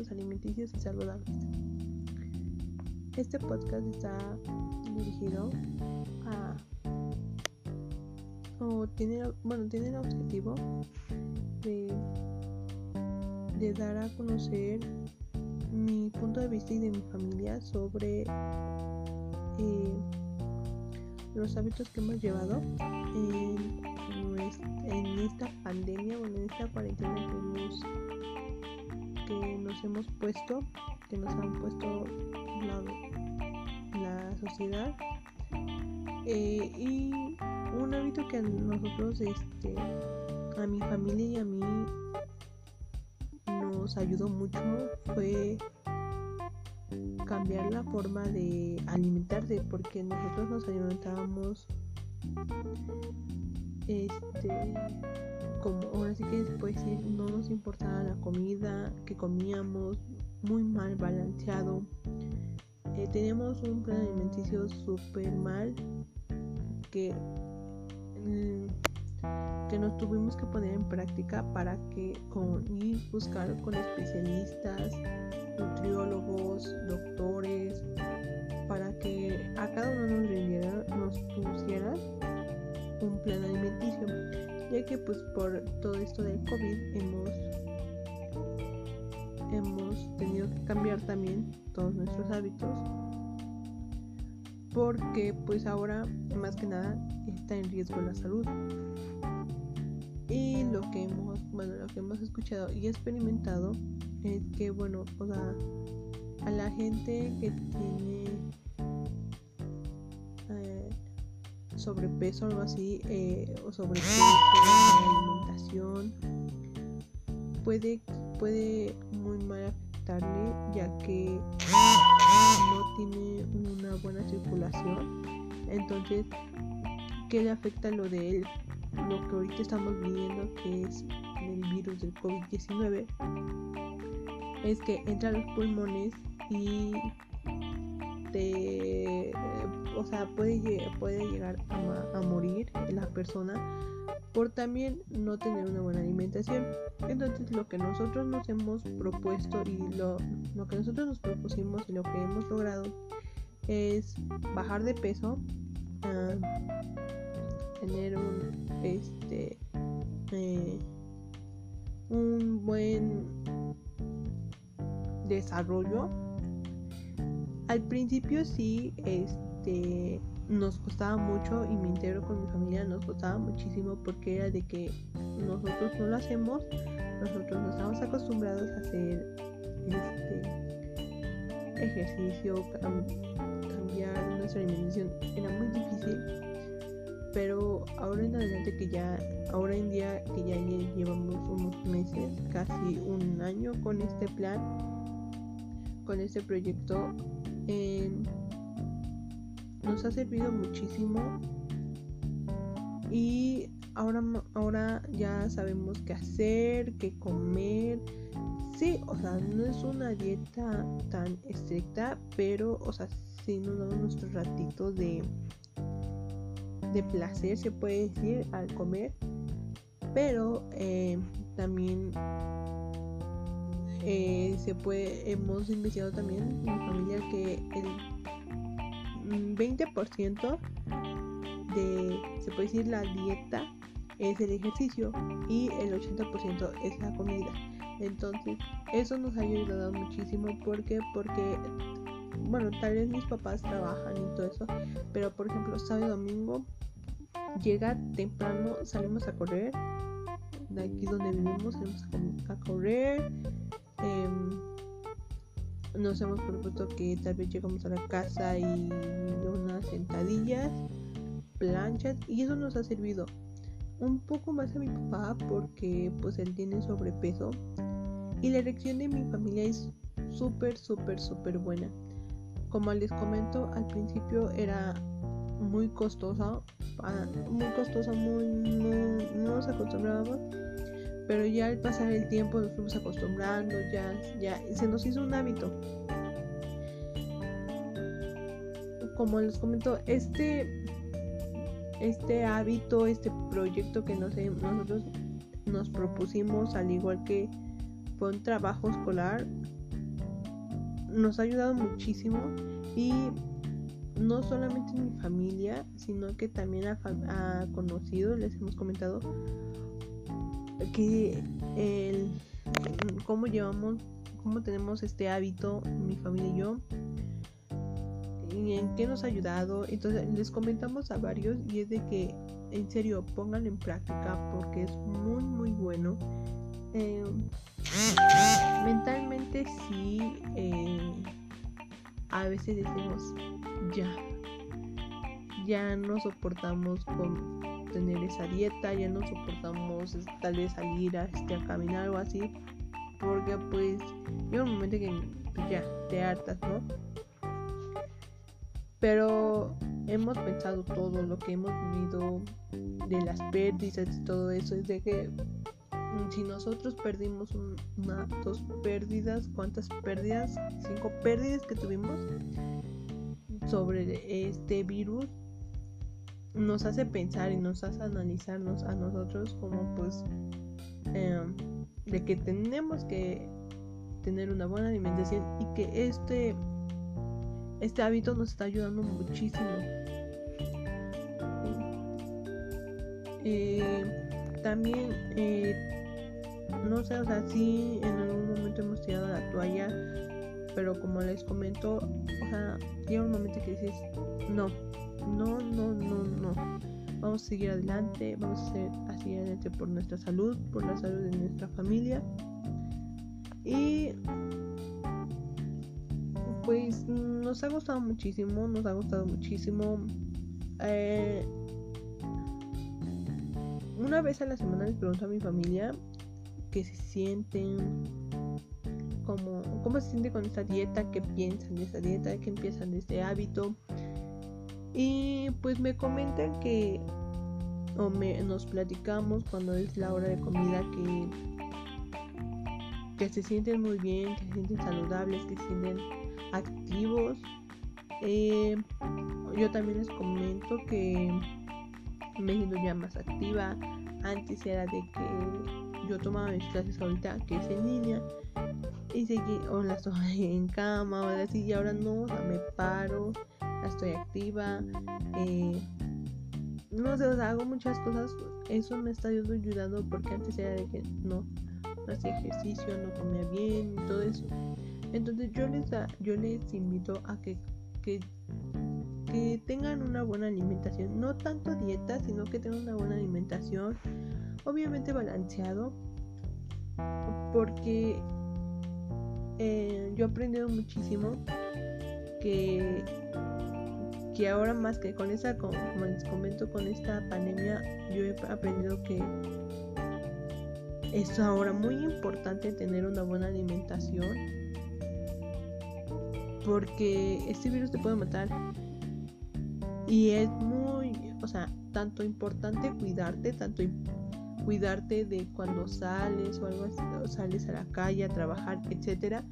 hábitos alimenticios y saludables. Este podcast está dirigido a o tiene bueno tiene el objetivo de, de dar a conocer mi punto de vista y de mi familia sobre eh, los hábitos que hemos llevado en, esta pandemia o en esta cuarentena que, hemos, que nos hemos puesto, que nos han puesto la, la sociedad. Eh, y un hábito que a nosotros, este, a mi familia y a mí nos ayudó mucho fue cambiar la forma de alimentarse porque nosotros nos alimentábamos este como ahora sí que decir no nos importaba la comida que comíamos muy mal balanceado. Eh, teníamos un plan alimenticio súper mal que mm, que nos tuvimos que poner en práctica para que con ir buscar con especialistas nutriólogos, doctores, para que a cada uno nos, nos pusiera un plan alimenticio, ya que pues por todo esto del COVID hemos hemos tenido que cambiar también todos nuestros hábitos. Porque pues ahora más que nada está en riesgo la salud. Y lo que hemos bueno lo que hemos escuchado y experimentado es que bueno o sea a la gente que tiene sobrepeso algo así eh, o sobrepeso alimentación puede puede muy mal afectarle ya que no tiene una buena circulación entonces ¿qué le afecta lo de él? lo que ahorita estamos viviendo que es el virus del COVID-19 es que entra a los pulmones y te, o sea, puede, puede llegar a, morir la persona por también no tener una buena alimentación. Entonces lo que nosotros nos hemos propuesto y lo, lo que nosotros nos propusimos y lo que hemos logrado es bajar de peso, tener un este eh, un buen desarrollo. Al principio sí, este nos costaba mucho y me integro con mi familia, nos costaba muchísimo porque era de que nosotros no lo hacemos, nosotros no estamos acostumbrados a hacer este ejercicio, cambiar nuestra alimentación, era muy difícil pero ahora en adelante que ya ahora en día que ya llevamos unos meses casi un año con este plan con este proyecto nos ha servido muchísimo y ahora ahora ya sabemos qué hacer qué comer sí o sea no es una dieta tan estricta pero o sea sí nos damos nuestros ratitos de de placer, se puede decir, al comer. Pero eh, también se puede, hemos investigado también en mi familia que el 20% de, se puede decir, la dieta es el ejercicio y el 80% es la comida. Entonces, eso nos ha ayudado muchísimo porque porque bueno, tal vez mis papás trabajan y todo eso, pero por ejemplo, sábado y domingo llega temprano, salimos a correr. De aquí donde vivimos, salimos a, correr. Em, nos hemos propuesto que tal vez llegamos a la casa y unas sentadillas, planchas, y eso nos ha servido un poco más a mi papá porque pues él tiene sobrepeso y la erección de mi familia es súper súper súper buena. Como les comento al principio era muy costosa, muy costosa, muy, no, nos acostumbrábamos, pero ya al pasar el tiempo nos fuimos acostumbrando, ya, ya se nos hizo un hábito. Como les comento, este, este hábito, este proyecto que nos, nosotros nos propusimos, al igual que fue un trabajo escolar, nos ha ayudado muchísimo y no solamente en mi familia, sino que también a, conocidos les hemos comentado que el cómo llevamos, cómo tenemos este hábito, mi familia y yo, y en qué nos ha ayudado. Entonces les comentamos a varios y es de que en serio pongan en práctica porque es muy muy bueno. Eh, mentalmente sí, eh, a veces decimos ya, ya no soportamos con tener esa dieta, ya no soportamos tal vez salir a, este, a caminar o así, porque pues llega un momento que ya te hartas, ¿no? Pero hemos pensado todo lo que hemos vivido de las pérdidas y todo eso, es de que mm, si nosotros perdimos una, dos pérdidas, ¿cuántas pérdidas? Cinco pérdidas que tuvimos sobre este virus, nos hace pensar y nos hace analizarnos a nosotros como pues em, de que tenemos que tener una buena alimentación y que este este hábito nos está ayudando muchísimo. Eh, también eh, no sé o sea sí en algún momento hemos tirado la toalla pero como les comento o sea llega un momento que dices no no, no, no, no. Vamos a seguir adelante, vamos a seguir adelante por nuestra salud, por la salud de nuestra familia. Y pues nos ha gustado muchísimo, nos ha gustado muchísimo. Eh, una vez a la semana les pregunto a mi familia que se sienten, como, cómo se sienten con esta dieta, qué piensan de esta dieta, qué empiezan de este hábito. Y pues me comentan que, o me, nos platicamos cuando es la hora de comida que, que se sienten muy bien, que se sienten saludables, que se sienten activos. Eh, yo también les comento que me siento ya más activa. Antes era de que yo tomaba mis clases ahorita, que es en línea, y seguí, o las tomaba en cama, o así, y ahora no, o sea, me paro estoy activa, eh, no sé, hago muchas cosas, eso me está ayudando porque antes era de que no, no hacía ejercicio, no comía bien y todo eso. Entonces yo les, yo les invito a que, que, que tengan una buena alimentación, no tanto dieta, sino que tengan una buena alimentación, obviamente balanceado, porque eh, yo he aprendido muchísimo que y ahora más que con esa, como, les comento, con esta pandemia, yo he aprendido que es ahora muy importante tener una buena alimentación porque este virus te puede matar y es muy, o sea, tanto importante cuidarte, tanto cuidarte de cuando sales o algo así, o sales a la calle a trabajar, etcétera,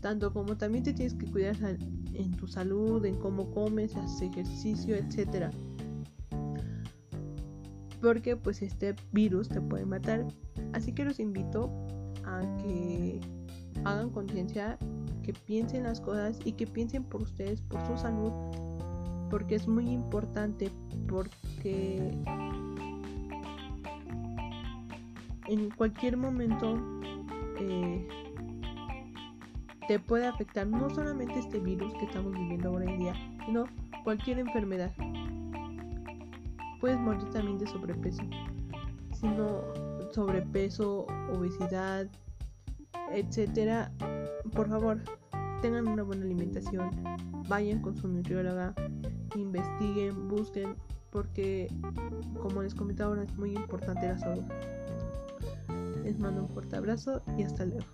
tanto como también te tienes que cuidar en tu salud, en cómo comes, haces ejercicio, etc. Porque pues este virus te puede matar. Así que los invito a que hagan conciencia, que piensen las cosas y que piensen por ustedes, por su salud, porque es muy importante, porque en cualquier momento eh, te puede afectar no solamente este virus que estamos viviendo ahora en día, sino cualquier enfermedad. Puedes morir también de sobrepeso, sino sobrepeso, obesidad, etcétera. Por favor, tengan una buena alimentación, vayan con su nutrióloga, investiguen, busquen, porque como les comenté ahora es muy importante la salud. Les mando un fuerte abrazo y hasta luego.